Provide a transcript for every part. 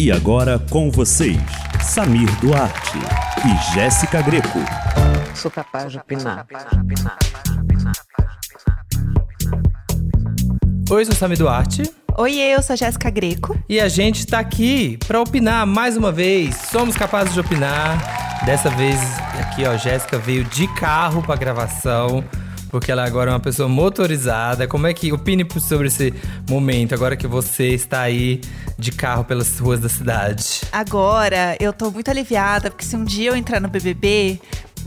E agora com vocês, Samir Duarte e Jéssica Greco. Sou capaz de opinar. Oi, sou Samir Duarte. Oi, eu sou a Jéssica Greco. E a gente tá aqui para opinar mais uma vez. Somos capazes de opinar. Dessa vez aqui, ó, Jéssica veio de carro pra gravação porque ela agora é uma pessoa motorizada. Como é que opine sobre esse momento, agora que você está aí de carro pelas ruas da cidade? Agora eu tô muito aliviada, porque se um dia eu entrar no BBB,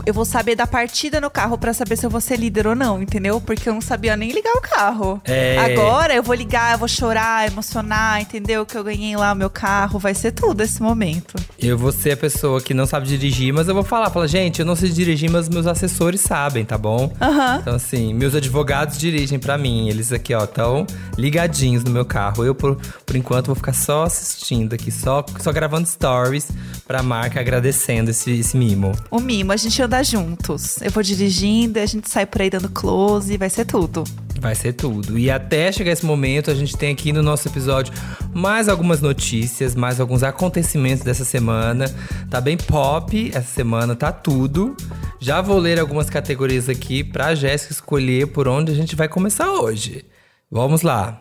eu vou saber da partida no carro para saber se eu vou ser líder ou não, entendeu? Porque eu não sabia nem ligar o carro. É... Agora eu vou ligar, eu vou chorar, emocionar, entendeu? Que eu ganhei lá o meu carro, vai ser tudo esse momento. Eu vou ser a pessoa que não sabe dirigir, mas eu vou falar, falar, gente, eu não sei dirigir, mas meus assessores sabem, tá bom? Aham. Então assim, meus advogados dirigem para mim, eles aqui, ó, tão ligadinhos no meu carro. Eu, por, por enquanto, vou ficar só assistindo aqui, só, só gravando stories pra marca agradecendo esse, esse mimo. O mimo, a gente andar juntos. Eu vou dirigindo, a gente sai por aí dando close, vai ser tudo. Vai ser tudo. E até chegar esse momento, a gente tem aqui no nosso episódio mais algumas notícias, mais alguns acontecimentos dessa semana. Tá bem pop essa semana, tá tudo. Já vou ler algumas categorias aqui pra Jéssica escolher por onde a gente vai começar hoje. Vamos lá.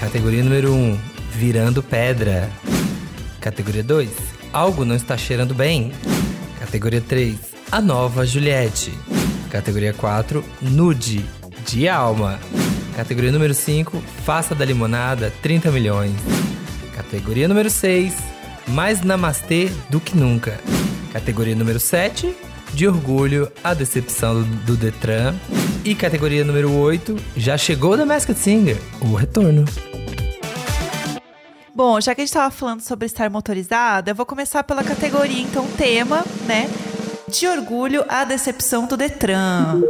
Categoria número 1, um, virando pedra. Categoria 2, algo não está cheirando bem. Categoria 3, a nova Juliette. Categoria 4, nude, de alma. Categoria número 5, faça da limonada 30 milhões. Categoria número 6, mais namastê do que nunca. Categoria número 7, de orgulho, a decepção do, do Detran. E categoria número 8, já chegou da Masked Singer, o retorno. Bom, já que a gente tava falando sobre estar motorizada, eu vou começar pela categoria, então, tema, né? De orgulho, a decepção do Detran.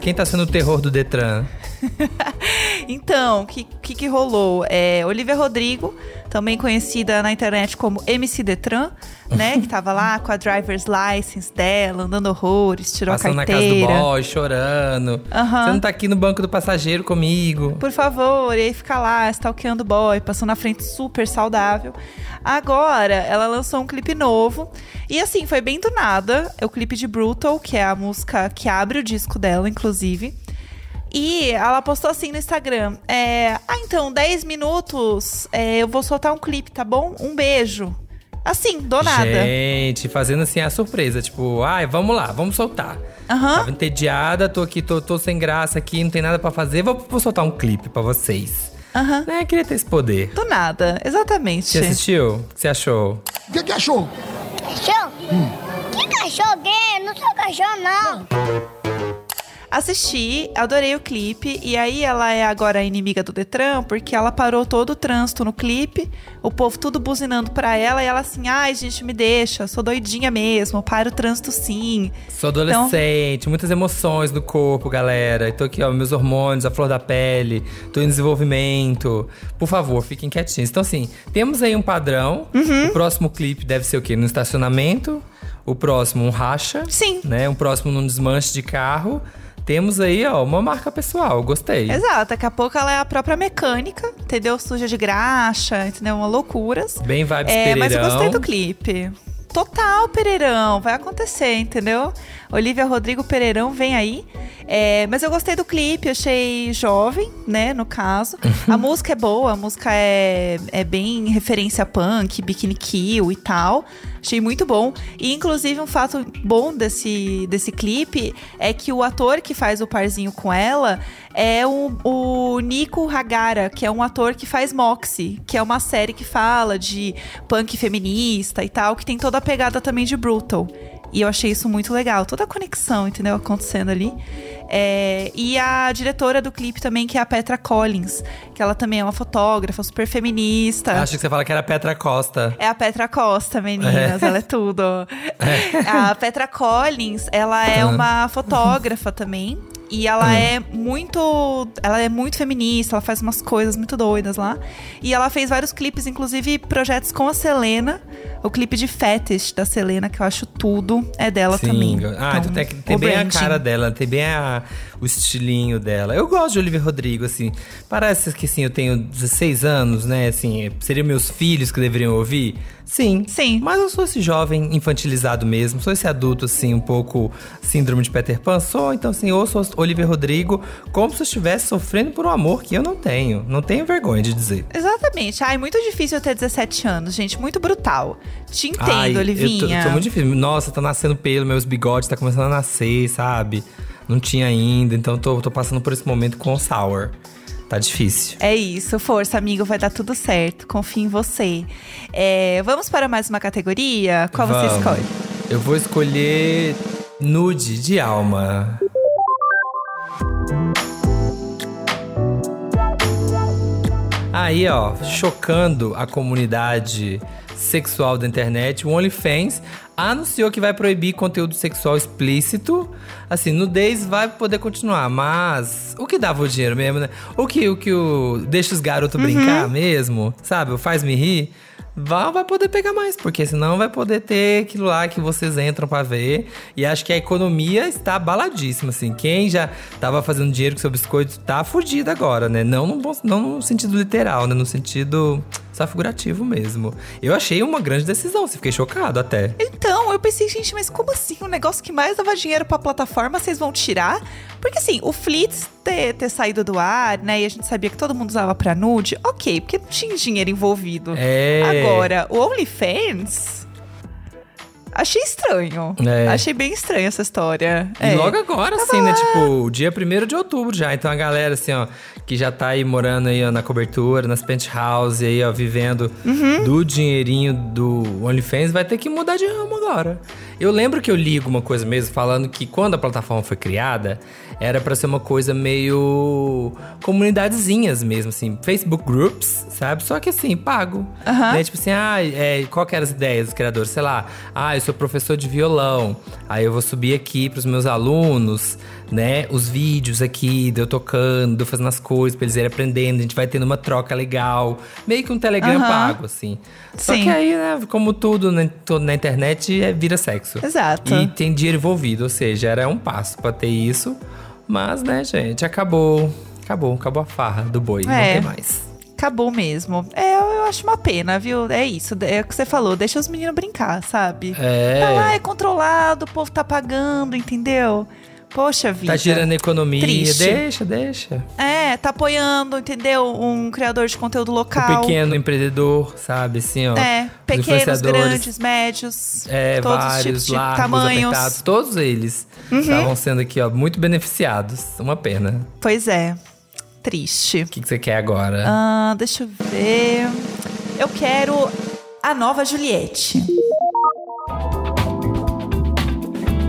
Quem tá sendo o terror do Detran? então, o que, que, que rolou? É, Olivia Rodrigo, também conhecida na internet como MC Detran, né? que tava lá com a driver's license dela, andando horrores, tirou Passando a carteira. na casa do boy, chorando. Uhum. Você não tá aqui no banco do passageiro comigo. Por favor, e aí fica lá, stalkeando o boy, passando na frente super saudável. Agora, ela lançou um clipe novo. E assim, foi bem do nada. É o clipe de Brutal, que é a música que abre o disco dela, inclusive. E ela postou assim no Instagram: é, Ah, então, 10 minutos, é, eu vou soltar um clipe, tá bom? Um beijo. Assim, do nada. Gente, fazendo assim a surpresa. Tipo, ai, vamos lá, vamos soltar. Aham. Tava entediada, tô aqui, tô, tô sem graça aqui, não tem nada pra fazer. Vou, vou soltar um clipe pra vocês. Aham. Né, queria ter esse poder. Do nada, exatamente. Você assistiu? O que você achou? O que, que achou? Cachorro? Que cachorro? Que? Não sou cachorro, não. Assisti, adorei o clipe. E aí ela é agora a inimiga do Detran, porque ela parou todo o trânsito no clipe. O povo tudo buzinando pra ela. E ela assim, ai, gente, me deixa. Sou doidinha mesmo. Para o trânsito sim. Sou adolescente, muitas emoções no corpo, galera. E tô aqui, ó, meus hormônios, a flor da pele. Tô em desenvolvimento. Por favor, fiquem quietinhos. Então, assim, temos aí um padrão. Uhum. O próximo clipe deve ser o quê? No estacionamento. O próximo, um racha. Sim. Né? Um próximo num desmanche de carro. Temos aí, ó, uma marca pessoal. Gostei. Exato, daqui a pouco ela é a própria mecânica, entendeu? Suja de graxa, entendeu? Uma loucuras. Bem vibes É, mas eu Pereirão. gostei do clipe. Total, Pereirão. Vai acontecer, entendeu? Olivia Rodrigo Pereirão vem aí. É, mas eu gostei do clipe, achei jovem, né? No caso. A música é boa, a música é, é bem referência punk, Bikini Kill e tal. Achei muito bom. E, inclusive, um fato bom desse, desse clipe é que o ator que faz o parzinho com ela é o, o Nico Hagara, que é um ator que faz Moxie, que é uma série que fala de punk feminista e tal, que tem toda a pegada também de Brutal. E eu achei isso muito legal, toda a conexão, entendeu? Acontecendo ali. É, e a diretora do clipe também, que é a Petra Collins, que ela também é uma fotógrafa super feminista. Acho que você fala que era Petra Costa. É a Petra Costa, meninas, ela é tudo. A Petra Collins, ela é uma fotógrafa também. E ela é muito. Ela é muito feminista, ela faz umas coisas muito doidas lá. E ela fez vários clipes, inclusive projetos com a Selena. O clipe de Fetish da Selena, que eu acho tudo, é dela Sim. também. Ah, então tem, tem bem a cara dela, tem bem a, o estilinho dela. Eu gosto de Olivia Rodrigo, assim. Parece que, assim, eu tenho 16 anos, né? Assim, seriam meus filhos que deveriam ouvir? Sim. Sim. Mas eu sou esse jovem infantilizado mesmo. Sou esse adulto, assim, um pouco síndrome de Peter Pan. Sou, então, assim, ouço Olivia Rodrigo como se eu estivesse sofrendo por um amor que eu não tenho. Não tenho vergonha de dizer. Exatamente. Ai, muito difícil eu ter 17 anos, gente. Muito brutal. Te entendo, Ai, Olivinha. Eu tô, tô muito difícil. Nossa, tá nascendo pelo, meus bigodes tá começando a nascer, sabe? Não tinha ainda, então tô, tô passando por esse momento com o sour. Tá difícil. É isso, força, amigo, vai dar tudo certo. Confio em você. É, vamos para mais uma categoria? Qual você Vamos. escolhe? Eu vou escolher nude de alma. Aí, ó, chocando a comunidade sexual da internet, o OnlyFans anunciou que vai proibir conteúdo sexual explícito. Assim, nudez vai poder continuar, mas o que dava o dinheiro mesmo, né? O que o que o deixa os garotos brincar mesmo, sabe? O faz-me rir. Vai, vai poder pegar mais, porque senão vai poder ter aquilo lá que vocês entram pra ver. E acho que a economia está abaladíssima, assim. Quem já tava fazendo dinheiro com seu biscoito tá fudido agora, né? Não no, não no sentido literal, né? No sentido só figurativo mesmo. Eu achei uma grande decisão, assim, fiquei chocado até. Então, eu pensei, gente, mas como assim? O negócio que mais dava dinheiro pra plataforma, vocês vão tirar? Porque assim, o Flits ter, ter saído do ar, né? E a gente sabia que todo mundo usava pra nude, ok, porque não tinha dinheiro envolvido. É. Agora, o OnlyFans. Achei estranho. É. Achei bem estranha essa história. E É. logo agora, assim, né? Tipo, dia 1 de outubro já. Então a galera, assim, ó, que já tá aí morando aí ó, na cobertura, nas penthouse, aí, ó, vivendo Uhum. do dinheirinho do OnlyFans, vai ter que mudar de ramo agora. Eu lembro que eu li alguma coisa mesmo falando que quando a plataforma foi criada, era pra ser uma coisa meio comunidadezinhas mesmo, assim, Facebook Groups, sabe? Só que assim, pago. Aham. Né? Tipo assim, ah, é, qual que eram as ideias dos criadores? Sei lá, ah, eu sou professor de violão, aí eu vou subir aqui pros meus alunos, né, os vídeos aqui, de eu tocando, de eu fazendo as coisas pra eles irem aprendendo, a gente vai tendo uma troca legal, meio que um Telegram Aham. pago, assim. Só Sim. que aí, né, como tudo né, tudo na internet, é, vira sexo. Exato. E tem dinheiro envolvido, ou seja, era um passo pra ter isso, mas, né, gente, acabou, acabou, acabou a farra do boi, não É. tem mais. Acabou mesmo. É, eu, eu acho uma pena, viu? É isso. É o que você falou. Deixa os meninos brincar, sabe? É. Tá lá, é controlado, o povo tá pagando, entendeu? Poxa vida. Tá gerando economia, Triste. deixa, deixa. É, tá apoiando, entendeu? Um criador de conteúdo local. O pequeno empreendedor, sabe, assim, ó. É, os pequenos, grandes, médios. É, todos os vários, tipos de largos, tamanhos. Uhum. apertados, todos eles estavam sendo aqui, ó, muito beneficiados. Uma pena. Pois é. Triste. O que, que você quer agora? Ah, deixa eu ver. Eu quero a nova Juliette.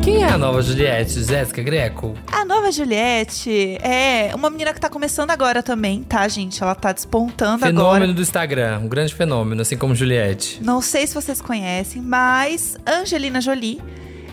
Quem é a nova Juliette? Jéssica Greco? A nova Juliette é uma menina que tá começando agora também, tá, gente? Ela tá despontando Fenômeno agora. do Instagram, um grande fenômeno, assim como Juliette. Não sei se vocês conhecem, mas Angelina Jolie,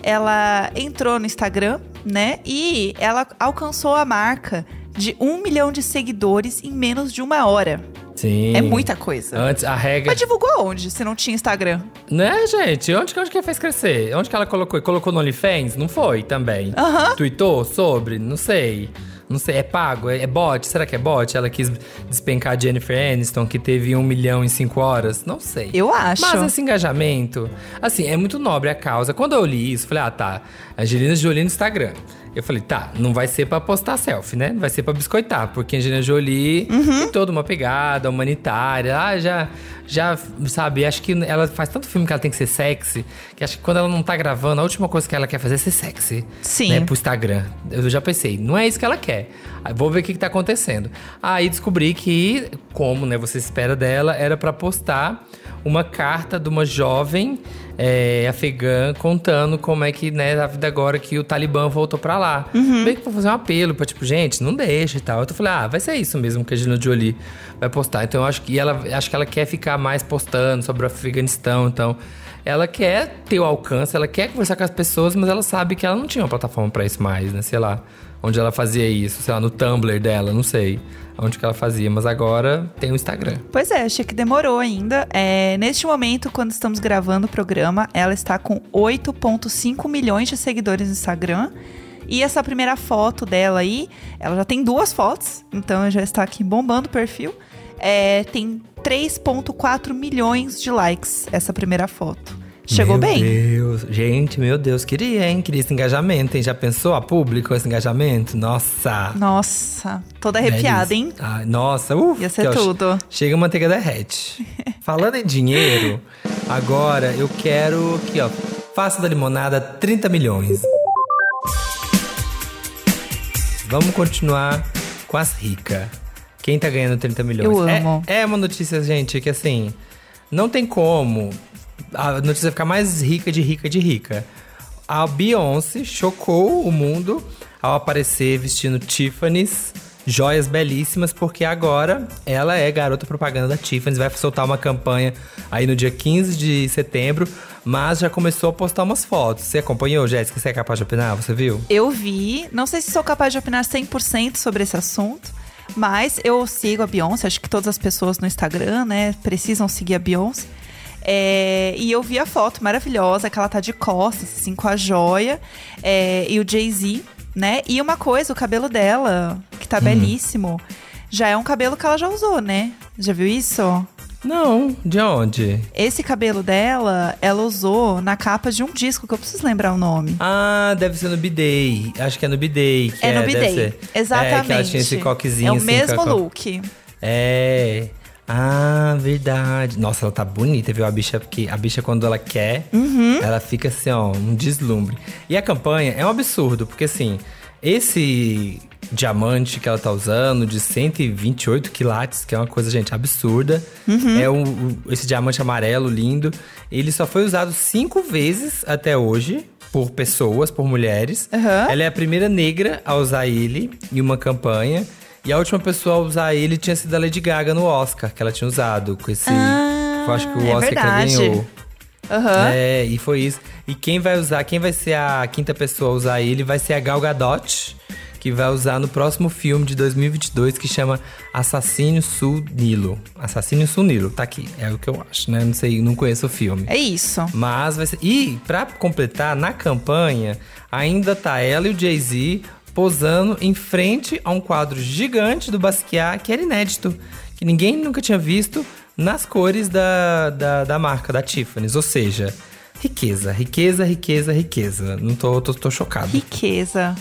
ela entrou no Instagram, né? E ela alcançou a marca de um milhão de seguidores em menos de uma hora. Sim. É muita coisa. Antes, a regra. Mas divulgou onde, se não tinha Instagram? Né, gente? Onde, que- onde que ela fez crescer? Onde que ela colocou? Colocou no OnlyFans? Não foi também. Aham. Tweetou sobre? Não sei. Não sei, é pago? É, é bot? Será que é bot? Ela quis despencar a Jennifer Aniston, que teve um milhão em cinco horas? Não sei. Eu acho. Mas esse engajamento, assim, é muito nobre a causa. Quando eu li isso, falei, ah, tá. Angelina Jolie no Instagram. Eu falei, tá, não vai ser pra postar selfie, né? Vai ser pra biscoitar, porque Angelina Jolie tem toda uma pegada humanitária. Ah, já, já, sabe, acho que ela faz tanto filme que ela tem que ser sexy, que acho que quando ela não tá gravando, a última coisa que ela quer fazer é ser sexy. Sim. Né, pro Instagram. Eu já pensei, não é isso que ela quer. Aí vou ver o que, que tá acontecendo. Aí descobri que, como né, você espera dela, era pra postar uma carta de uma jovem é, afegã contando como é que, né, a vida agora que o Talibã voltou pra lá. Meio que pra fazer um apelo, pra tipo, gente, não deixa e tal. Eu falei, ah, vai ser isso mesmo que a Gina Jolie vai postar. Então eu acho que ela, acho que ela quer ficar mais postando sobre o Afeganistão, então ela quer ter o alcance, ela quer conversar com as pessoas, mas ela sabe que ela não tinha uma plataforma pra isso mais, né? Sei lá, onde ela fazia isso, sei lá, no Tumblr dela, não sei onde que ela fazia, mas agora tem o Instagram. Pois é, achei que demorou ainda. É, neste momento, quando estamos gravando o programa, ela está com 8,5 milhões de seguidores no Instagram E essa primeira foto dela aí, ela já tem duas fotos, então já está aqui bombando o perfil. É, tem 3,4 milhões de likes essa primeira foto. Chegou meu bem. Deus. Gente, meu Deus, queria, hein? Queria esse engajamento, hein? Já pensou a público esse engajamento? Nossa. Nossa, toda arrepiada, hein? Ai, nossa, uh, Ia ser que, ó, tudo. Chega a manteiga derrete. Falando em dinheiro, agora eu quero que, ó, faça da limonada 30 milhões. Vamos continuar com as ricas. Quem tá ganhando 30 milhões? Eu amo. É, é uma notícia, gente, que assim, não tem como a notícia ficar mais rica de rica de rica. A Beyoncé chocou o mundo ao aparecer vestindo Tiffany's, joias belíssimas, porque agora ela é garota propaganda da Tiffany's, vai soltar uma campanha aí no dia 15 de setembro, mas já começou a postar umas fotos. Você acompanhou, Jéssica? Você é capaz de opinar? Você viu? Eu vi, não sei se sou capaz de opinar 100% sobre esse assunto, mas eu sigo a Beyoncé, acho que todas as pessoas no Instagram, né, precisam seguir a Beyoncé. É, e eu vi a foto maravilhosa, que ela tá de costas, assim, com a joia. é, e o Jay-Z, né? E uma coisa, o cabelo dela, que tá belíssimo, já é um cabelo que ela já usou, né? Já viu isso? Não, de onde? Esse cabelo dela, ela usou na capa de um disco, que eu preciso lembrar o nome. Ah, deve ser no B-Day. Acho que é no B-Day. que É no deve B-Day. ser. Exatamente. É, que ela tinha esse coquezinho É o assim, mesmo look. É. Ah, verdade. Nossa, ela tá bonita, viu? A bicha, porque a bicha, quando ela quer, Uhum. ela fica assim, ó, um deslumbre. E a campanha é um absurdo, porque assim, esse diamante que ela tá usando, de 128 quilates, que é uma coisa, gente, absurda. Uhum. É um, esse diamante amarelo lindo. Ele só foi usado cinco vezes até hoje. Por pessoas, por mulheres. Aham. Ela é a primeira negra a usar ele em uma campanha. E a última pessoa a usar ele tinha sido a Lady Gaga no Oscar, que ela tinha usado com esse. Ah, eu acho que o é Oscar que ela verdade. ganhou. Aham. É, e foi isso. E quem vai usar, quem vai ser a quinta pessoa a usar ele vai ser a Gal Gadot, que vai usar no próximo filme de 2022 que chama Assassino Sul Nilo. Assassino Sul Nilo, tá aqui. É o que eu acho, né? Não sei, não conheço o filme. É isso. Mas vai ser. E pra completar, na campanha, ainda tá ela e o Jay-Z posando em frente a um quadro gigante do Basquiat, que era inédito, que ninguém nunca tinha visto nas cores da, da, da marca, da Tiffany's. Ou seja, riqueza, riqueza, riqueza, riqueza. Não tô, tô, tô chocado. Riqueza.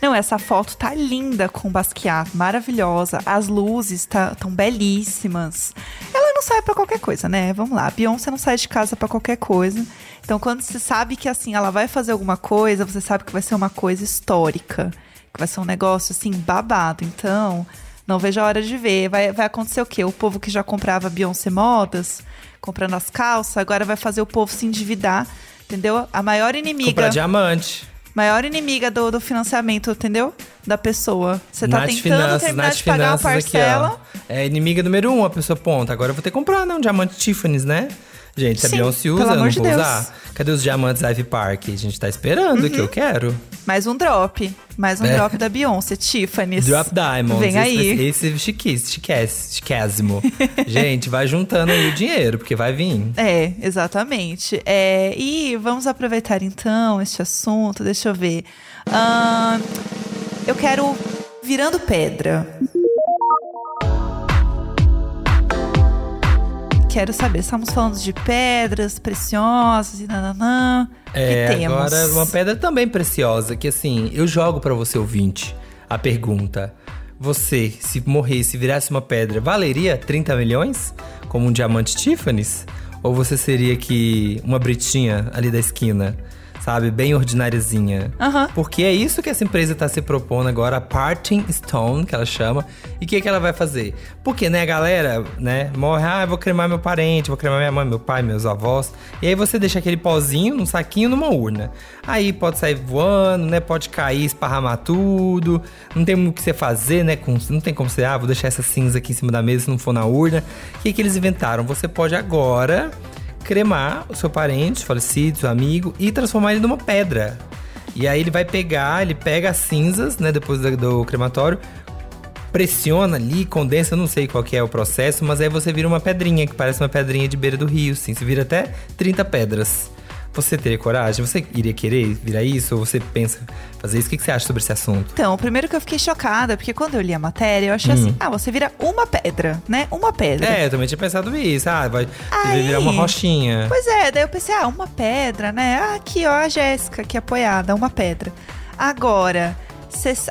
Não, essa foto tá linda com o Basquiat, maravilhosa. As luzes tá, tão belíssimas. Ela não sai pra qualquer coisa, né? Vamos lá, a Beyoncé não sai de casa pra qualquer coisa. Então, quando você sabe que assim ela vai fazer alguma coisa, você sabe que vai ser uma coisa histórica, que vai ser um negócio assim babado. Então, não vejo a hora de ver. Vai, vai acontecer o quê? O povo que já comprava Beyoncé modas, comprando as calças, agora vai fazer o povo se endividar, entendeu? A maior inimiga Comprar diamante. Maior inimiga do, do financiamento, entendeu? Da pessoa. Você tá Nath tentando Finanças, terminar Nath de pagar uma Finanças parcela. Aqui. É inimiga número um, a pessoa ponta. Agora eu vou ter que comprar, né? Um diamante Tiffany's, né? Gente, se a Beyoncé usa, eu não vou Deus. usar. Cadê os diamantes Ivy Park? A gente tá esperando, que eu quero. Mais um drop. Mais um É. drop da Beyoncé, Tiffany's. Drop Diamonds. Vem esse, aí. Esse, esse chiquis, chiqués, chiquésimo. gente, vai juntando aí o dinheiro, porque vai vir. É, exatamente. É, e vamos aproveitar então este assunto. Deixa eu ver. Ahn, eu quero virando pedra. Quero saber, estamos falando de pedras preciosas e nananã. É, agora uma pedra também preciosa, que assim, eu jogo pra você ouvinte a pergunta. Você, se morresse e virasse uma pedra, valeria 30 milhões? Como um diamante Tiffany's? Ou você seria que uma britinha ali da esquina? Sabe, bem ordináriazinha. Aham. Porque é isso que essa empresa está se propondo agora, a Parting Stone, que ela chama. E o que, que ela vai fazer? Porque, né, a galera, né, morre, ah, eu vou cremar meu parente, vou cremar minha mãe, meu pai, meus avós. E aí você deixa aquele pozinho num saquinho numa urna. Aí pode sair voando, né, pode cair, esparramar tudo. Não tem o que você fazer, né, com, não tem como você, ah, vou deixar essa cinza aqui em cima da mesa se não for na urna. O que, que eles inventaram? Você pode agora cremar o seu parente, falecido, seu amigo, e transformar ele numa pedra. E aí ele vai pegar, ele pega as cinzas, né, depois do, do crematório, pressiona ali, condensa, não sei qual que é o processo, mas aí você vira uma pedrinha, que parece uma pedrinha de beira do rio, assim. Você vira até 30 pedras. Você teria coragem? Você iria querer virar isso? Ou você pensa fazer isso? O que que você acha sobre esse assunto? Então, primeiro que eu fiquei chocada, porque quando eu li a matéria, eu achei assim, ah, você vira uma pedra, né? Uma pedra. Hum. É, eu também tinha pensado isso. Ah, vai, Aí- virar uma rochinha. Pois é, daí eu pensei, ah, uma pedra, né? Ah, aqui, ó, a Jéssica aqui apoiada, uma pedra. Agora,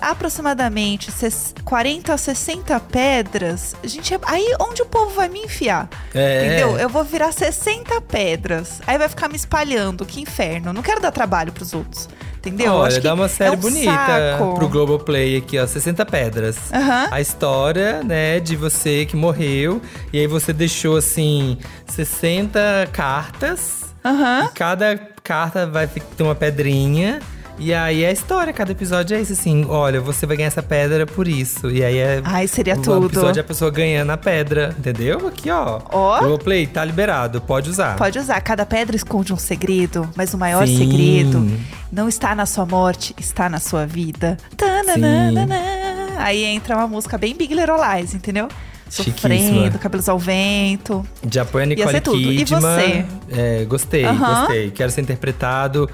aproximadamente ses- 40 a 60 pedras, gente, é- aí onde o povo vai me enfiar? É. Entendeu? Eu vou virar 60 pedras. Aí vai ficar me espalhando, que inferno. Não quero dar trabalho pros outros. Entendeu? Olha, dá uma série é um bonita saco. pro Globoplay aqui, ó. 60 pedras. Aham. A história, né, de você que morreu. E aí você deixou, assim, 60 cartas. E cada carta vai ter uma pedrinha. E aí é a história, cada episódio é isso, assim. Olha, você vai ganhar essa pedra por isso. E aí é. Ai, seria o tudo. episódio é a pessoa ganhando a pedra, entendeu? Aqui, ó. Ó. Globoplay, tá liberado, pode usar. Pode usar. Cada pedra esconde um segredo, mas o maior Sim. segredo não está na sua morte, está na sua vida. Tananana. Aí entra uma música bem Big Little Lies, entendeu? Sofrendo, cabelos ao vento. Já põe a Nicole tudo. E Kidman. você? É, gostei, gostei. Quero ser interpretado.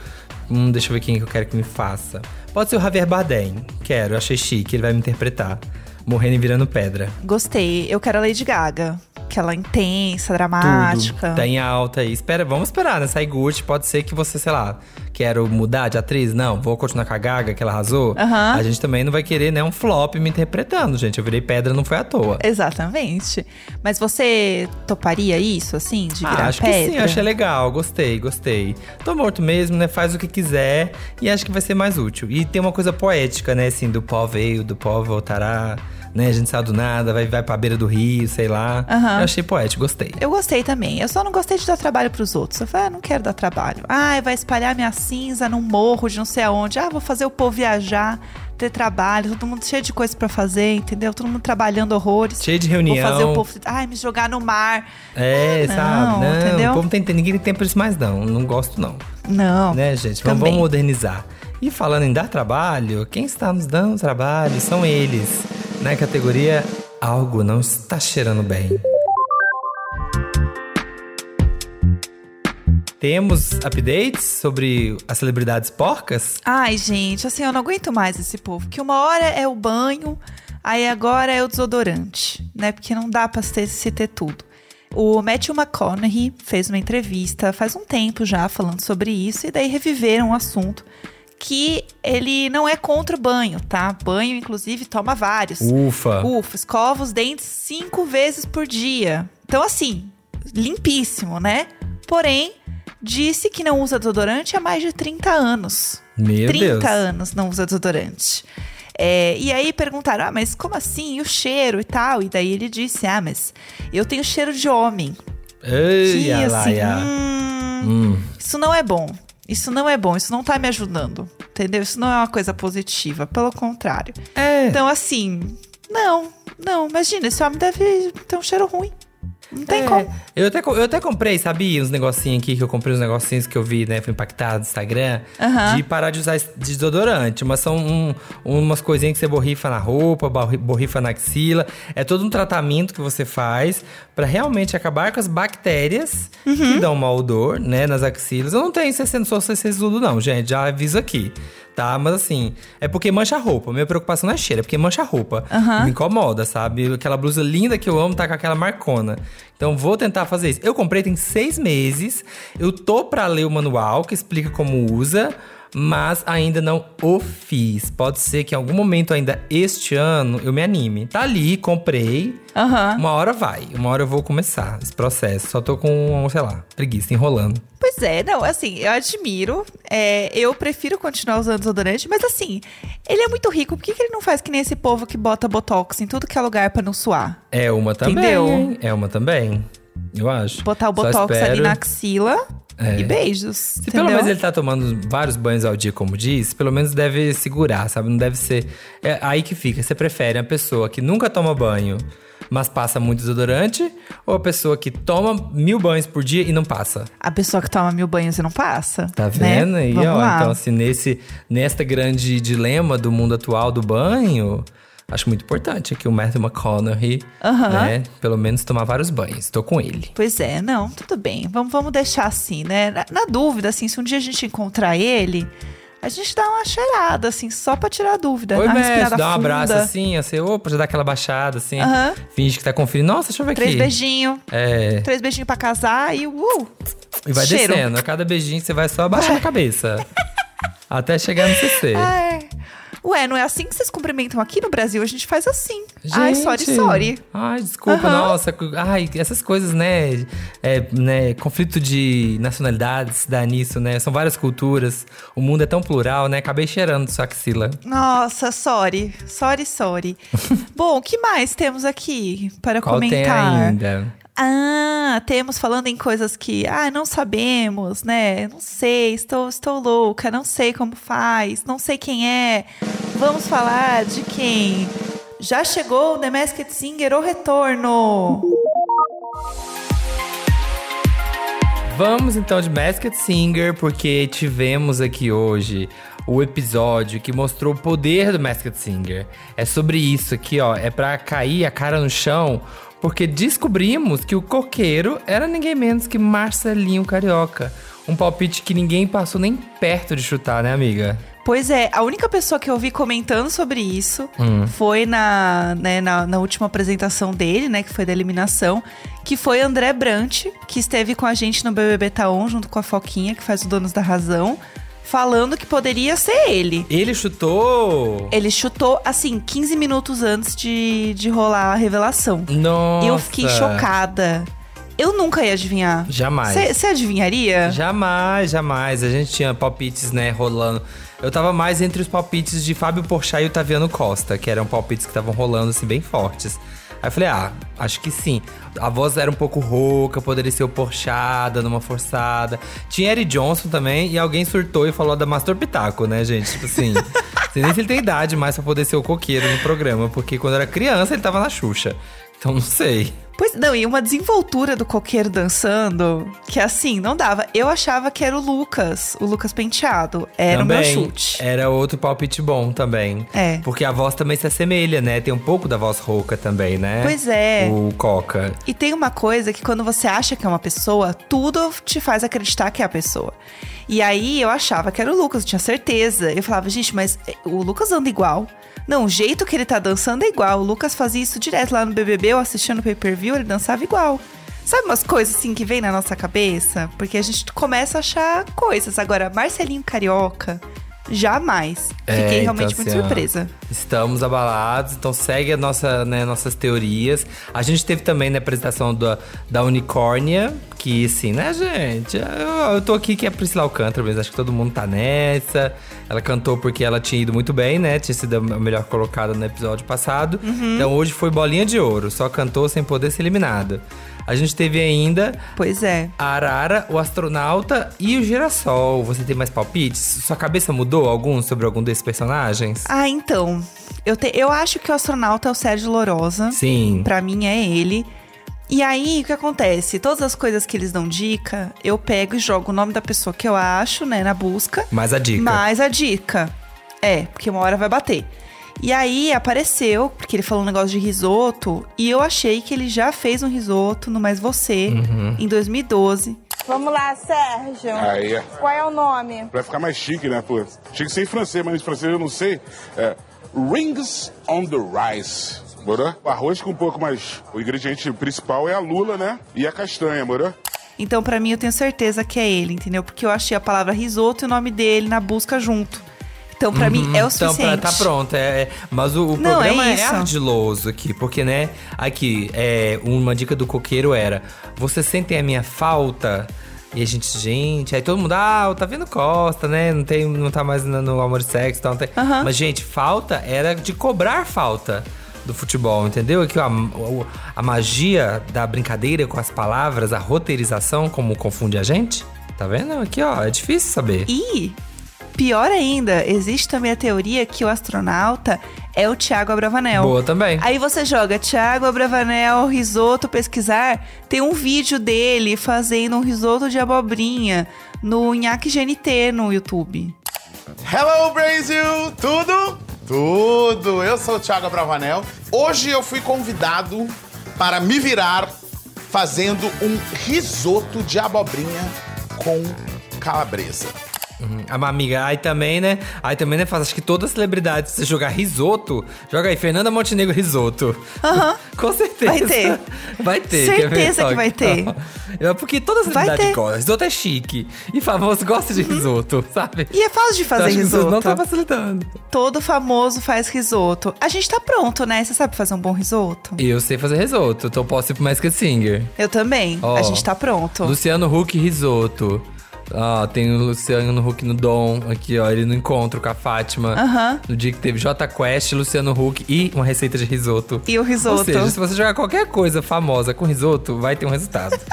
Hum, deixa eu ver quem que eu quero que me faça. Pode ser o Javier Bardem. Quero, achei chique, ele vai me interpretar. Morrendo e virando pedra. Gostei. Eu quero a Lady Gaga. Aquela intensa, dramática. Tudo. Tá em alta aí. Espera, vamos esperar, né? Sai Gucci, pode ser que você, sei lá, quero mudar de atriz. Não, vou continuar com a Gaga, que ela arrasou. Aham. A gente também não vai querer, né, um flop me interpretando, gente. Eu virei pedra, não foi à toa. Exatamente. Mas você toparia isso, assim, de virar Ah, acho pedra? que sim, achei legal, gostei, gostei. Tô morto mesmo, né? Faz o que quiser e acho que vai ser mais útil. E tem uma coisa poética, né? Assim, do pó veio, do pó voltará, né? A gente saiu do nada, vai, vai pra beira do rio, sei lá. Aham. Eu achei poético, gostei. Eu gostei também. Eu só não gostei de dar trabalho pros outros. Eu falei, ah, não quero dar trabalho. Ah, vai espalhar minha cinza num morro de não sei aonde. Ah, vou fazer o povo viajar, ter trabalho, todo mundo cheio de coisa pra fazer, entendeu? Todo mundo trabalhando horrores. Cheio de reunião. Vou fazer o povo, ai, me jogar no mar. É, Ah, sabe? não, Não, entendeu? o povo não tem, ninguém tem tempo isso mais, não. Não gosto, não. Não. Né, gente? Vamos modernizar. E falando em dar trabalho, quem está nos dando trabalho são eles. Na categoria Algo não está cheirando bem. Temos updates sobre as celebridades porcas? Ai, gente, assim, eu não aguento mais esse povo. Que uma hora é o banho, aí agora é o desodorante, né? Porque não dá pra ter, se ter tudo. O Matthew McConaughey fez uma entrevista faz um tempo já falando sobre isso, e daí reviveram o assunto. Que ele não é contra o banho, tá? Banho, inclusive, toma vários. Ufa! Ufa, escova os dentes cinco vezes por dia. Então, assim, limpíssimo, né? Porém, disse que não usa desodorante há mais de 30 anos. Meu 30 Deus. anos não usa desodorante. É, e aí perguntaram, ah, mas como assim? E o cheiro e tal? E daí ele disse, ah, mas eu tenho cheiro de homem. Ei, Que assim, hum, Hum. isso não é bom. Isso não é bom, isso não tá me ajudando. Entendeu? Isso não é uma coisa positiva, pelo contrário. É. Então, assim, não, não, imagina, esse homem deve ter um cheiro ruim. Não tem É, como. Eu até, eu até comprei, sabia? Uns negocinhos aqui que eu comprei, uns negocinhos que eu vi, né? Fui impactado no Instagram. De parar de usar desodorante. Mas são um- umas coisinhas que você borrifa na roupa, borri- borrifa na axila. É todo um tratamento que você faz pra realmente acabar com as bactérias Uhum. que dão mau odor, né? Nas axilas. Eu não tenho CC, não sou CCzudo, não, gente. Já aviso aqui. Tá, mas assim, é porque mancha a roupa. Minha preocupação não é cheiro, é porque mancha a roupa. Aham. Me incomoda, sabe? Aquela blusa linda que eu amo tá com aquela marcona. Então vou tentar fazer isso. Eu comprei tem seis meses. Eu tô pra ler o manual que explica como usa. Mas ainda não o fiz. Pode ser que em algum momento ainda este ano eu me anime. Tá ali, comprei. Aham. Uma hora vai. Uma hora eu vou começar esse processo. Só tô com, sei lá, preguiça, enrolando. Pois é, não, assim, eu admiro. é, eu prefiro continuar usando desodorante, mas assim, ele é muito rico. Por que, que ele não faz que nem esse povo que bota botox em tudo que é lugar pra não suar? É uma também. Entendeu? É uma também. Eu acho. Botar o Só botox ali espero- na axila É. e beijos. Se entendeu? pelo menos ele tá tomando vários banhos ao dia, como diz, pelo menos deve segurar, sabe? Não deve ser. É aí que fica. Você prefere a pessoa que nunca toma banho, mas passa muito desodorante, ou a pessoa que toma mil banhos por dia e não passa? A pessoa que toma mil banhos e não passa. Tá né? vendo aí, Vamos ó? lá. Então, assim, nesse, nesta grande dilema do mundo atual do banho, Acho muito importante aqui o Matthew McConaughey, né? Pelo menos tomar vários banhos. Tô com ele. Pois é, não, tudo bem. Vamos, vamos deixar assim, né? Na, na dúvida, assim, se um dia a gente encontrar ele, a gente dá uma cheirada, assim, só pra tirar a dúvida. Oi, dá uma mestre, respirada dá um funda, abraço assim, assim, opa, já dá aquela baixada, assim. Finge que tá conferindo. Nossa, deixa eu ver Três aqui. beijinhos. É, Três beijinhos pra casar e uh! e vai Cheiro. descendo. A cada beijinho você vai só abaixando a cabeça. Até chegar no CC. Ai. Ué, não é assim que vocês cumprimentam aqui no Brasil? A gente faz assim. Ai, sorry, Gente. sorry. Ai, desculpa, Aham. nossa. Ai, essas coisas, né? É, né? Conflito de nacionalidades dá nisso, né? São várias culturas. O mundo é tão plural, né? Acabei cheirando sua axila. Nossa, sorry. Sorry, sorry. Bom, o que mais temos aqui para Qual tem comentar? ainda? Ah, temos falando em coisas que, ah, não sabemos, né? Não sei, estou, estou louca, não sei como faz, não sei quem é. Vamos falar de quem? Já chegou o The Masked Singer, o retorno. Vamos então de Masked Singer, porque tivemos aqui hoje o episódio que mostrou o poder do Masked Singer. É sobre isso aqui, ó. É pra cair a cara no chão, porque descobrimos que o coqueiro era ninguém menos que Marcelinho Carioca. Um palpite que ninguém passou nem perto de chutar, né, amiga? Pois é, a única pessoa que eu vi comentando sobre isso foi na, né, na, na última apresentação dele, né? Que foi da eliminação, que foi André Brant, que esteve com a gente no BBB Taon, junto com a Foquinha, que faz o Donos da Razão, falando que poderia ser ele. Ele chutou. Ele chutou, assim, 15 minutos antes de, de rolar a revelação. Nossa. Eu fiquei chocada. Eu nunca ia adivinhar. Jamais. Você adivinharia? Jamais, jamais. A gente tinha palpites, né, rolando. Eu tava mais entre os palpites de Fábio Porchat e Otaviano Costa, que eram palpites que estavam rolando, assim, bem fortes. Aí eu falei, ah, acho que sim. A voz era um pouco rouca, poderia ser o Porchat, dando uma forçada. Tinha Eric Johnson também, e alguém surtou e falou da Mastor Pitaco, né, gente? Tipo assim, sei nem se ele tem idade mais pra poder ser o coqueiro no programa, porque quando era criança ele tava na Xuxa. Então não sei. Pois não, e uma desenvoltura do coqueiro dançando, que assim, não dava. Eu achava que era o Lucas, o Lucas Penteado. Era o meu Também chute. Era outro palpite bom também. É. Porque a voz também se assemelha, né? Tem um pouco da voz rouca também, né? Pois é. O Coca. E tem uma coisa que quando você acha que é uma pessoa, tudo te faz acreditar que é a pessoa. E aí eu achava que era o Lucas, eu tinha certeza. Eu falava, gente, mas eh, o Lucas anda igual. Não, o jeito que ele tá dançando é igual. O Lucas fazia isso direto lá no BBB, eu assistindo o pay-per-view, ele dançava igual. Sabe umas coisas assim que vem na nossa cabeça? Porque a gente começa a achar coisas. Agora, Marcelinho Carioca, jamais. É, Fiquei então, realmente muito assim, ó, surpresa. Estamos abalados, então segue a nossa, né, nossas teorias. A gente teve também na apresentação da, da Unicórnia, que assim, né, gente? Eu, eu tô aqui que é Priscila Alcântara, mas acho que todo mundo tá nessa. Ela cantou porque ela tinha ido muito bem, né? Tinha sido a melhor colocada no episódio passado. Uhum. Então hoje foi bolinha de ouro, só cantou sem poder ser eliminada. A gente teve ainda Pois é. a Arara, o astronauta e o girassol. Você tem mais palpites? Sua cabeça mudou algum sobre algum desses personagens? Ah, então. Eu, te- eu acho que o astronauta é o Sérgio Lorosa. Sim. Pra mim é ele. E aí, o que acontece? Todas as coisas que eles dão dica, eu pego e jogo o nome da pessoa que eu acho, né, na busca. Mais a dica. Mais a dica. É, porque uma hora vai bater. E aí apareceu, porque ele falou um negócio de risoto, e eu achei que ele já fez um risoto no Mais Você, Uhum. em 2012. Vamos lá, Sérgio. Aí, é. Qual é o nome? pra ficar mais chique, né, pô? Chique sem francês, mas em francês eu não sei. É Rings on the Rice. Moro? Arroz com um pouco mais. O ingrediente principal é a lula, né? E a castanha, moro? Então, pra mim, eu tenho certeza que é ele, entendeu? Porque eu achei a palavra risoto e o nome dele na busca junto. Então, pra mim, é o Então, suficiente. pra, tá pronto. É, é- mas o, o Não, é é, isso. ardiloso aqui, porque, né? Aqui, é, uma dica do coqueiro era: Vocês sentem a minha falta? E a gente, gente, aí todo mundo, ah, o Taviano Costa, né? Não, tem, não tá mais no, no Amor e Sexo e tal. não tem. Aham. Mas, gente, falta era de cobrar falta do futebol, entendeu? Que a, o- a magia da brincadeira com as palavras, a roteirização, como confunde a gente. Tá vendo? Aqui, ó, é difícil saber. E, pior ainda, existe também a teoria que o astronauta é o Thiago Abravanel. Boa também. Aí você joga Thiago Abravanel, risoto, pesquisar. Tem um vídeo dele fazendo um risoto de abobrinha no Nhaque GNT no YouTube. Hello Brasil, tudo? Tudo! Eu sou o Thiago Bravanel. Hoje eu fui convidado para me virar fazendo um risoto de abobrinha com calabresa. A uma amiga, aí também, né? Aí também, né? Faz, acho que toda celebridade, se você jogar risoto, joga aí, Fernanda Montenegro risoto. Aham. Com certeza. Vai ter. Vai ter. Certeza que vai ter. É Porque toda celebridade gosta. Risoto é chique. E famoso gosta de risoto, sabe? E é fácil de Então, fazer vocês risoto. não tá facilitando. Todo famoso faz risoto. A gente tá pronto, né? Você sabe fazer um bom risoto? Eu sei fazer risoto, então eu posso ir pro Masked Singer. Eu também. Ó, A gente tá pronto. Luciano Huck risoto. Ó, tem o Luciano Huck no Dom, aqui, ó, ele no encontro com a Fátima. Aham. No dia que teve J Quest, Luciano Huck e uma receita de risoto. E o risoto. Ou seja, se você jogar qualquer coisa famosa com risoto, vai ter um resultado.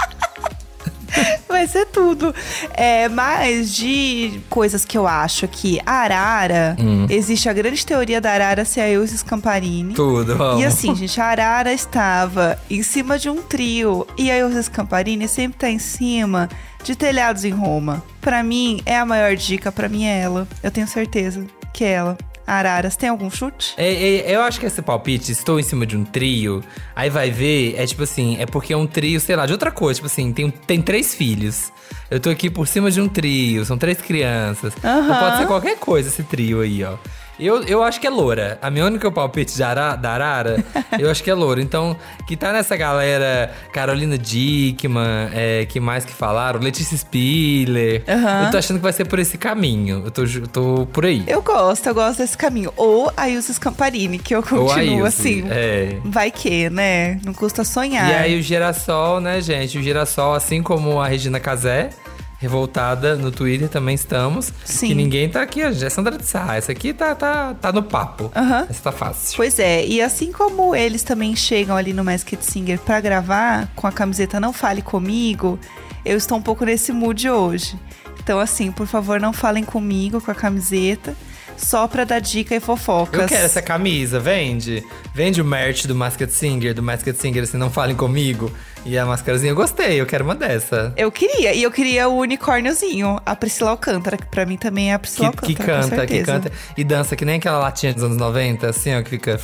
Vai ser tudo. É, mas de coisas que eu acho que a Arara, Hum. existe a grande teoria da Arara ser a Ilse Scamparini. Tudo, vamos. E assim, gente, a Arara estava em cima de um trio e a Ilse Scamparini sempre tá em cima de telhados em Roma. Pra mim, é a maior dica, pra mim é ela. Eu tenho certeza que é ela. Araras, tem algum chute? É, é, eu acho que esse palpite, estou em cima de um trio, aí vai ver, é tipo assim, é porque é um trio, sei lá, de outra coisa. Tipo assim, tem, tem três filhos. Eu tô aqui por cima de um trio, são três crianças. Então Aham. pode ser qualquer coisa esse trio aí, ó. Eu, eu acho que é loura. A minha única palpite de ara, da Arara, eu acho que é loura. Então, que tá nessa galera, Carolina Dickman, é, que mais que falaram? Letícia Spiller. Aham. Eu tô achando que vai ser por esse caminho. Eu tô, eu tô por aí. Eu gosto, eu gosto desse caminho. Ou a Ilse Scamparini, que eu continuo assim. É. Vai que, né? Não custa sonhar. E aí o girassol, né, gente? O girassol, assim como a Regina Casé, revoltada no Twitter, também estamos. Sim. Que ninguém tá aqui, a é Sandra de Sá. Essa aqui tá, tá, tá no papo. Aham. Essa tá fácil. Pois é, e assim como eles também chegam ali no Masked Singer pra gravar com a camiseta Não Fale Comigo, eu estou um pouco nesse mood hoje. Então, assim, por favor, não falem comigo com a camiseta, só pra dar dica e fofocas. Eu quero essa camisa, vende. Vende o merch do Masked Singer, do Masked Singer, assim, não falem comigo. E a máscarazinha, eu gostei, eu quero uma dessa. Eu queria, e eu queria o unicórniozinho, a Priscila Alcântara, que pra mim também é a Priscila Que, que Alcântara, com canta, que canta. E dança que nem aquela latinha dos anos 90, assim, ó, que fica.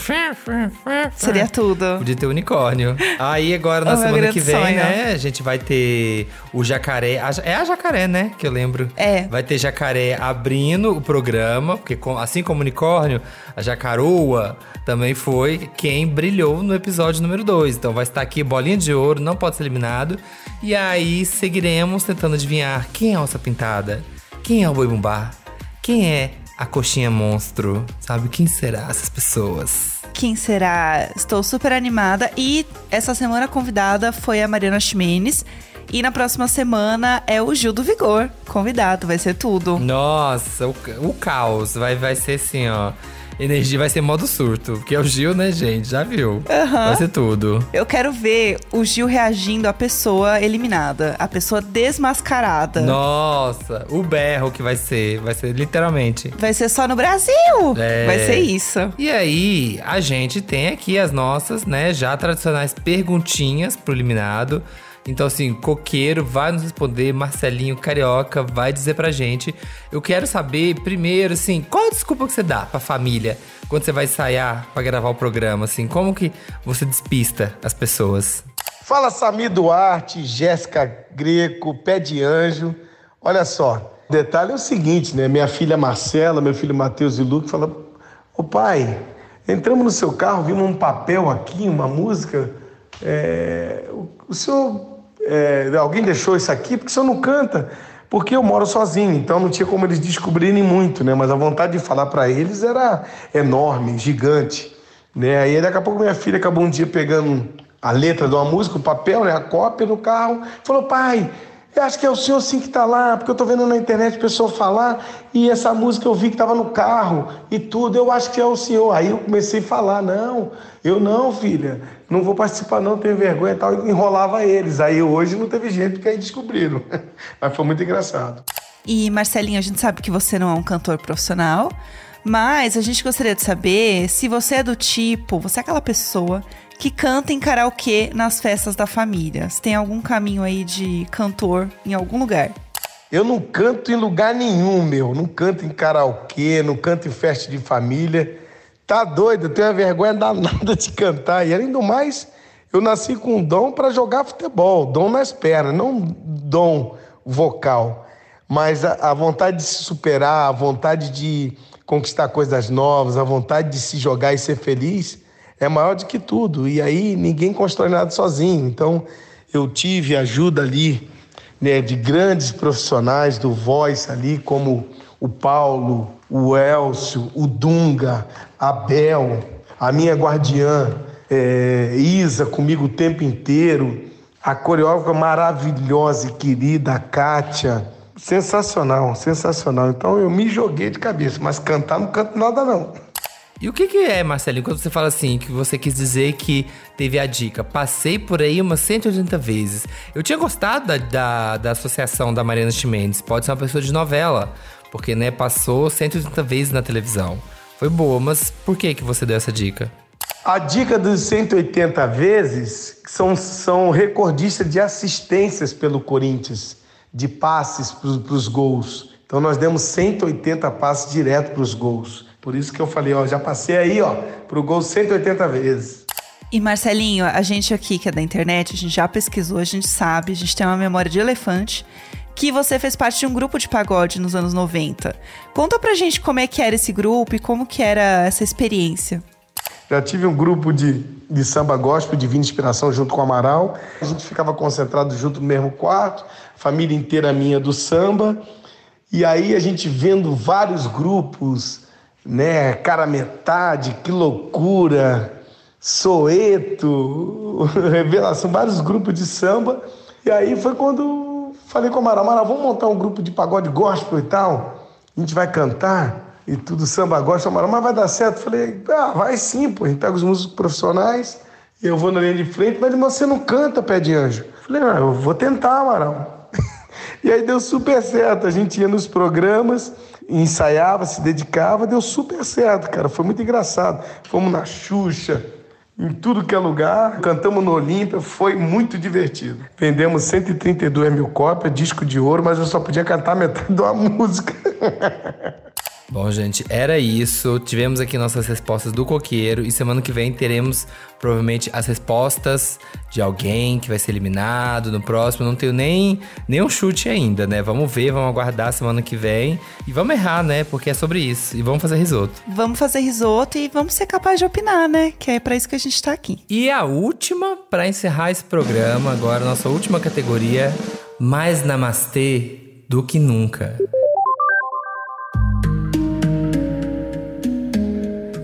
Seria tudo. Podia ter unicórnio. Aí agora na É semana que vem, sonho. né, a gente vai ter o jacaré. a é a jacaré, né? Que eu lembro. É. Vai ter jacaré abrindo o programa, porque com- assim como o unicórnio, a jacaroa também foi quem brilhou no episódio número 2. Então vai estar aqui bolinha de ouro, não pode ser eliminado. E aí seguiremos tentando adivinhar quem é a onça pintada, quem é o boi bumbá, quem é a coxinha monstro, sabe? Quem será essas pessoas? Quem será? Estou super animada. E essa semana convidada foi a Mariana Ximenes. E na próxima semana é o Gil do Vigor, convidado, vai ser tudo. Nossa, o, o caos vai, vai ser assim, ó. Energia vai ser modo surto, porque é o Gil, né, gente? Já viu? Vai ser tudo. Eu quero ver o Gil reagindo à pessoa eliminada, a pessoa desmascarada. Nossa, o berro que vai ser, vai ser literalmente. Vai ser só no Brasil! É. Vai ser isso. E aí, a gente tem aqui as nossas, né, já tradicionais perguntinhas pro eliminado. Então, assim, Coqueiro vai nos responder, Marcelinho Carioca vai dizer pra gente. Eu quero saber, primeiro, assim, qual a desculpa que você dá pra família quando você vai ensaiar pra gravar o programa? Assim, como que você despista as pessoas? Fala Samir Duarte, Jéssica Greco, Pé de Anjo. Olha só, o detalhe é o seguinte, né? Minha filha Marcela, meu filho Matheus e Luke falam: Ô pai, entramos no seu carro, vimos um papel aqui, uma música. É, o senhor. É, alguém deixou isso aqui? Porque o senhor não canta? Porque eu moro sozinho, então não tinha como eles descobrirem muito, né? Mas a vontade de falar para eles era enorme, gigante. Né? Aí daqui a pouco minha filha acabou um dia pegando a letra de uma música, o papel, né? a cópia no carro, falou, pai, eu acho que é o senhor sim que tá lá, porque eu tô vendo na internet pessoa falar, e essa música eu vi que tava no carro e tudo, eu acho que é o senhor. Aí eu comecei a falar, não, eu não, filha, não vou participar não, tenho vergonha e tal, e enrolava eles. Aí hoje não teve jeito, porque aí descobriram. Mas foi muito engraçado. E Marcelinho, a gente sabe que você não é um cantor profissional, mas a gente gostaria de saber se você é do tipo, você é aquela pessoa que canta em karaokê nas festas da família. Se tem algum caminho aí de cantor em algum lugar? Eu não canto em lugar nenhum, meu. Não canto em karaokê, não canto em festa de família. Tá doido, eu tenho uma vergonha danada de cantar. E do mais, eu nasci com um dom para jogar futebol, dom nas pernas, não dom vocal. Mas a, a vontade de se superar, a vontade de conquistar coisas novas, a vontade de se jogar e ser feliz é maior do que tudo. E aí ninguém constrói nada sozinho. Então eu tive ajuda ali né, de grandes profissionais do voice ali, como o Paulo, o Elcio, o Dunga, a Bel, a minha guardiã é, Isa comigo o tempo inteiro, a coreógrafa maravilhosa e querida, Kátia. Sensacional, sensacional. Então eu me joguei de cabeça, mas cantar não canto nada não. E o que, que é, Marcelinho, quando você fala assim, que você quis dizer que teve a dica? Passei por aí umas 180 vezes. Eu tinha gostado da, da, da associação da Mariana Chimenez. Pode ser uma pessoa de novela, porque, né, passou 180 vezes na televisão. Foi boa, mas por que, que você deu essa dica? A dica dos 180 vezes são, são recordistas de assistências pelo Corinthians, de passes para os gols. Então nós demos 180 passes direto para os gols. Por isso que eu falei, ó, já passei aí, ó, pro gol 180 vezes. E Marcelinho, a gente aqui que é da internet, a gente já pesquisou, a gente sabe, a gente tem uma memória de elefante, que você fez parte de um grupo de pagode nos anos 90. Conta pra gente como é que era esse grupo e como que era essa experiência. Já tive um grupo de, de samba gospel, Divina Inspiração, junto com o Amaral. A gente ficava concentrado junto no mesmo quarto, família inteira minha do samba. E aí a gente vendo vários grupos, né? Cara metade, que loucura, Soeto, Revelação, vários grupos de samba. E aí foi quando falei com o Amaral, vamos montar um grupo de pagode gospel e tal. A gente vai cantar e tudo samba gospel. Amaral, mas vai dar certo? Falei, ah, vai sim, pô. A gente pega os músicos profissionais, eu vou na linha de frente, mas você não canta, pé de anjo. Falei, ah, eu vou tentar, Amaral. e aí deu super certo. A gente ia nos programas ensaiava, se dedicava, deu super certo, cara. Foi muito engraçado. Fomos na Xuxa, em tudo que é lugar, cantamos no Olímpia, foi muito divertido. Vendemos 132 mil cópias, disco de ouro, mas eu só podia cantar metade de uma música. Bom, gente, era isso. Tivemos aqui nossas respostas do coqueiro e semana que vem teremos provavelmente as respostas de alguém que vai ser eliminado no próximo. Não tenho nem, nem um chute ainda, né? Vamos ver, vamos aguardar semana que vem e vamos errar, né? Porque é sobre isso. E vamos fazer risoto. Vamos fazer risoto e vamos ser capazes de opinar, né? Que é para isso que a gente tá aqui. E a última, para encerrar esse programa, agora, nossa última categoria: mais namastê do que nunca.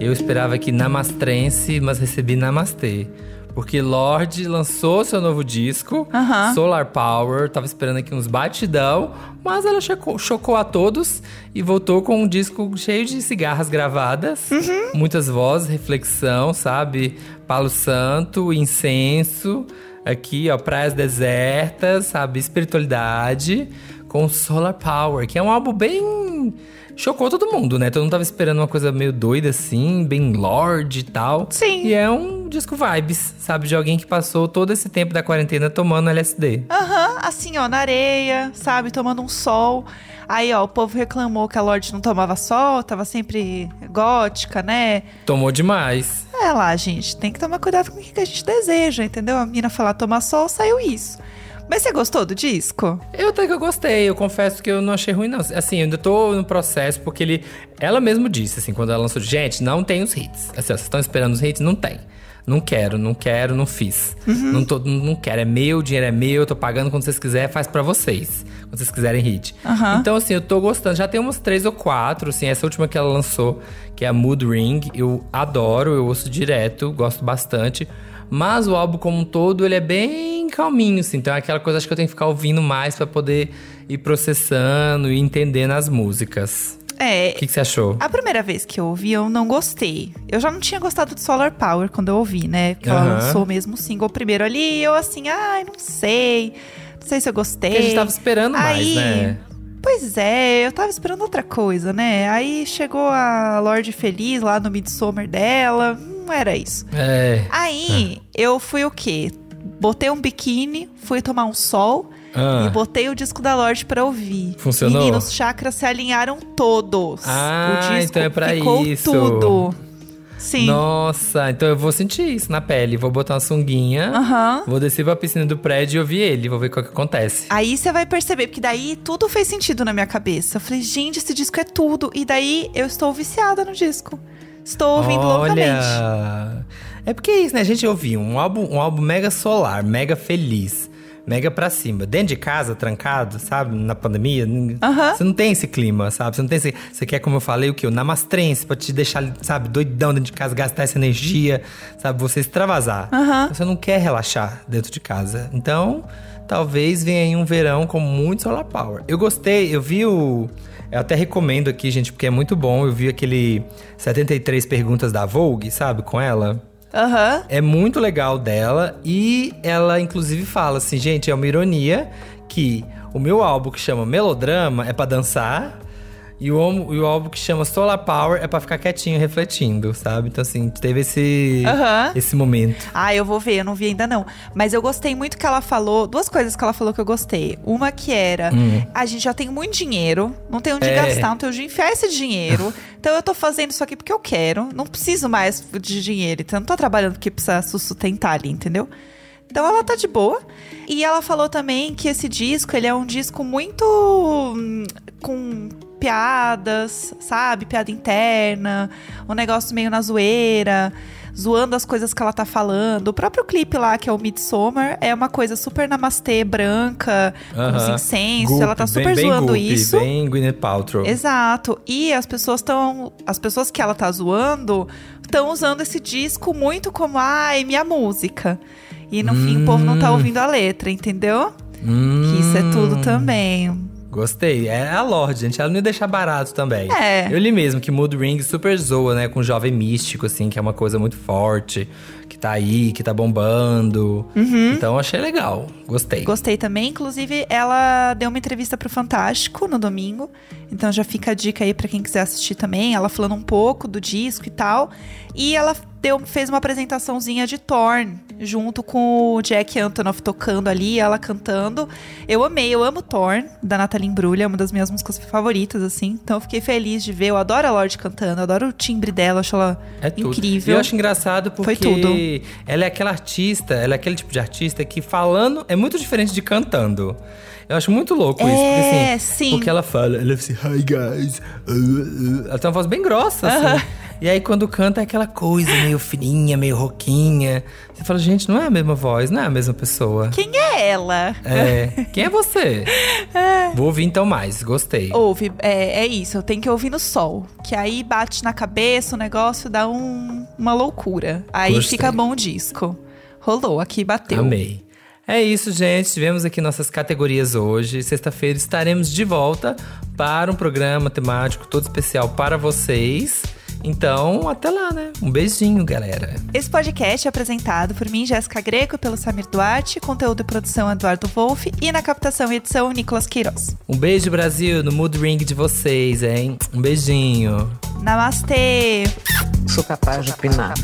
Eu esperava que namastrense, mas recebi namastê. Porque Lorde lançou seu novo disco, Aham. Solar Power. Tava esperando aqui uns batidão, mas ela chocou, chocou a todos e voltou com um disco cheio de cigarras gravadas, muitas vozes, reflexão, sabe? Palo Santo, incenso, aqui, ó, praias desertas, sabe? Espiritualidade com Solar Power, que é um álbum bem. Chocou todo mundo, né? Todo mundo tava esperando uma coisa meio doida assim, bem Lorde e tal. Sim. E é um disco vibes, sabe? De alguém que passou todo esse tempo da quarentena tomando LSD. Aham, assim, ó, na areia, sabe? Tomando um sol. Aí, ó, o povo reclamou que a Lorde não tomava sol, tava sempre gótica, né? Tomou demais. É lá, gente, tem que tomar cuidado com o que a gente deseja, entendeu? A mina falar tomar sol, saiu isso. Mas você gostou do disco? Eu até que eu gostei, eu confesso que eu não achei ruim, não. Assim, eu ainda tô no processo, porque ele. Ela mesmo disse, assim, quando ela lançou, gente, não tem os hits. Assim, ó, vocês estão esperando os hits? Não tem. Não quero, não quero, não fiz. Não, tô, não, quero, é meu, o dinheiro é meu, eu tô pagando quando vocês quiserem, faz pra vocês. Quando vocês quiserem hit. Aham. Então, assim, eu tô gostando. Já tem uns três ou quatro, assim, essa última que ela lançou, que é a Mood Ring, eu adoro, eu ouço direto, gosto bastante. Mas o álbum como um todo, ele é bem calminho, assim. Então é aquela coisa acho que eu tenho que ficar ouvindo mais pra poder ir processando e entendendo as músicas. É. O que, que você achou? A primeira vez que eu ouvi, eu não gostei. Eu já não tinha gostado de Solar Power quando eu ouvi, né? Porque ela Aham. lançou mesmo o single primeiro ali. E eu assim, ai, não sei. Não sei se eu gostei. Porque a gente tava esperando mais, Aí, né? Pois é, eu tava esperando outra coisa, né? Aí chegou a Lorde Feliz lá no Midsommar dela. Não era isso. É. Aí eu fui o quê? Botei um biquíni, fui tomar um sol Ah. e botei o disco da Lorde pra ouvir. Funcionou? Meninos, chakras se alinharam todos. Ah, o disco então é pra ficou isso. tudo. Sim. Nossa, então eu vou sentir isso na pele. Vou botar uma sunguinha, Aham. vou descer pra piscina do prédio e ouvir ele. Vou ver o que acontece. Aí você vai perceber, porque daí tudo fez sentido na minha cabeça. Eu falei, gente, esse disco é tudo. E daí eu estou viciada no disco. Estou ouvindo loucamente. Olha. É porque é isso, né? A gente ouviu um álbum, um álbum mega solar, mega feliz, mega pra cima. Dentro de casa, trancado, sabe? Na pandemia. n- Aham. Você não tem esse clima, sabe? Você não tem esse. Você quer, como eu falei, o quê? O namastrense pra te deixar, sabe, doidão dentro de casa, gastar essa energia, sabe? Você extravasar. Aham. Você não quer relaxar dentro de casa. Então, talvez venha aí um verão com muito solar power. Eu gostei, eu vi o. Eu até recomendo aqui, gente, porque é muito bom. Eu vi aquele 73 perguntas da Vogue, sabe, com ela. Aham. É muito legal dela e ela inclusive fala assim, gente, é uma ironia que o meu álbum que chama Melodrama é pra dançar e o, e o álbum que chama Solar Power é pra ficar quietinho, refletindo, sabe? Então assim, teve esse Aham. esse momento. Ah, eu vou ver, eu não vi ainda não. Mas eu gostei muito que ela falou, duas coisas que ela falou que eu gostei. Uma que era, a gente já tem muito dinheiro, não tem onde É. gastar, não tem onde enfiar esse dinheiro. então eu tô fazendo isso aqui porque eu quero, não preciso mais de dinheiro. Então eu não tô trabalhando porque precisa sustentar ali, entendeu? Então ela tá de boa. E ela falou também que esse disco, ele é um disco muito hum, com piadas, sabe? Piada interna, um negócio meio na zoeira, zoando as coisas que ela tá falando. O próprio clipe lá, que é o Midsommar, é uma coisa super namastê, branca, com os incensos. Ela tá bem- super bem zoando Goop, isso. Bem Gwyneth Paltrow. Exato. E as pessoas estão. As pessoas que ela tá zoando estão usando esse disco muito como, ai, minha música. E no fim o povo não tá Hum. ouvindo a letra, entendeu? Hum, Que isso é tudo também. Gostei. É a Lorde, gente. Ela não ia deixar barato também. É. Eu li mesmo que Mood Ring super zoa, né? Com o jovem místico, assim, que é uma coisa muito forte. Que tá aí, que tá bombando. Então achei legal. Gostei. Gostei também. Inclusive, ela deu uma entrevista pro Fantástico no domingo. Então já fica a dica aí pra quem quiser assistir também. Ela falando um pouco do disco e tal. E ela deu, fez uma apresentaçãozinha de Torn, junto com o Jack Antonoff tocando ali, ela cantando. Eu amei, eu amo Torn, da Natalie Imbruglia, é uma das minhas músicas favoritas, assim. Então eu fiquei feliz de ver. Eu adoro a Lorde cantando, eu adoro o timbre dela, acho ela É tudo. incrível. Eu acho engraçado porque Foi tudo. ela é aquela artista, ela é aquele tipo de artista que falando é muito diferente de cantando. Eu acho muito louco isso. Porque, É, assim, sim. Porque ela fala, ela assim, hi guys. uh, uh." Ela tem uma voz bem grossa, assim. E aí quando canta é aquela coisa meio fininha, meio roquinha. Você fala, gente, não é a mesma voz, não é a mesma pessoa. Quem é ela? É. Quem é você? Vou ouvir então mais, gostei. Ouve, é, é isso, eu tenho que ouvir no sol. Que aí bate na cabeça, o negócio dá um- uma loucura. Aí Gostei. fica bom o disco. Rolou, aqui bateu. Amei. É isso, gente. Tivemos aqui nossas categorias hoje. Sexta-feira estaremos de volta para um programa temático todo especial para vocês. Então, até lá, né? Um beijinho, galera. Esse podcast é apresentado por mim, Jéssica Greco, e pelo Samir Duarte, conteúdo e produção Eduardo Wolff e na captação e edição Nicolas Queiroz. Um beijo, Brasil, no mood ring de vocês, hein? Um beijinho. Namastê! Sou capaz de opinar.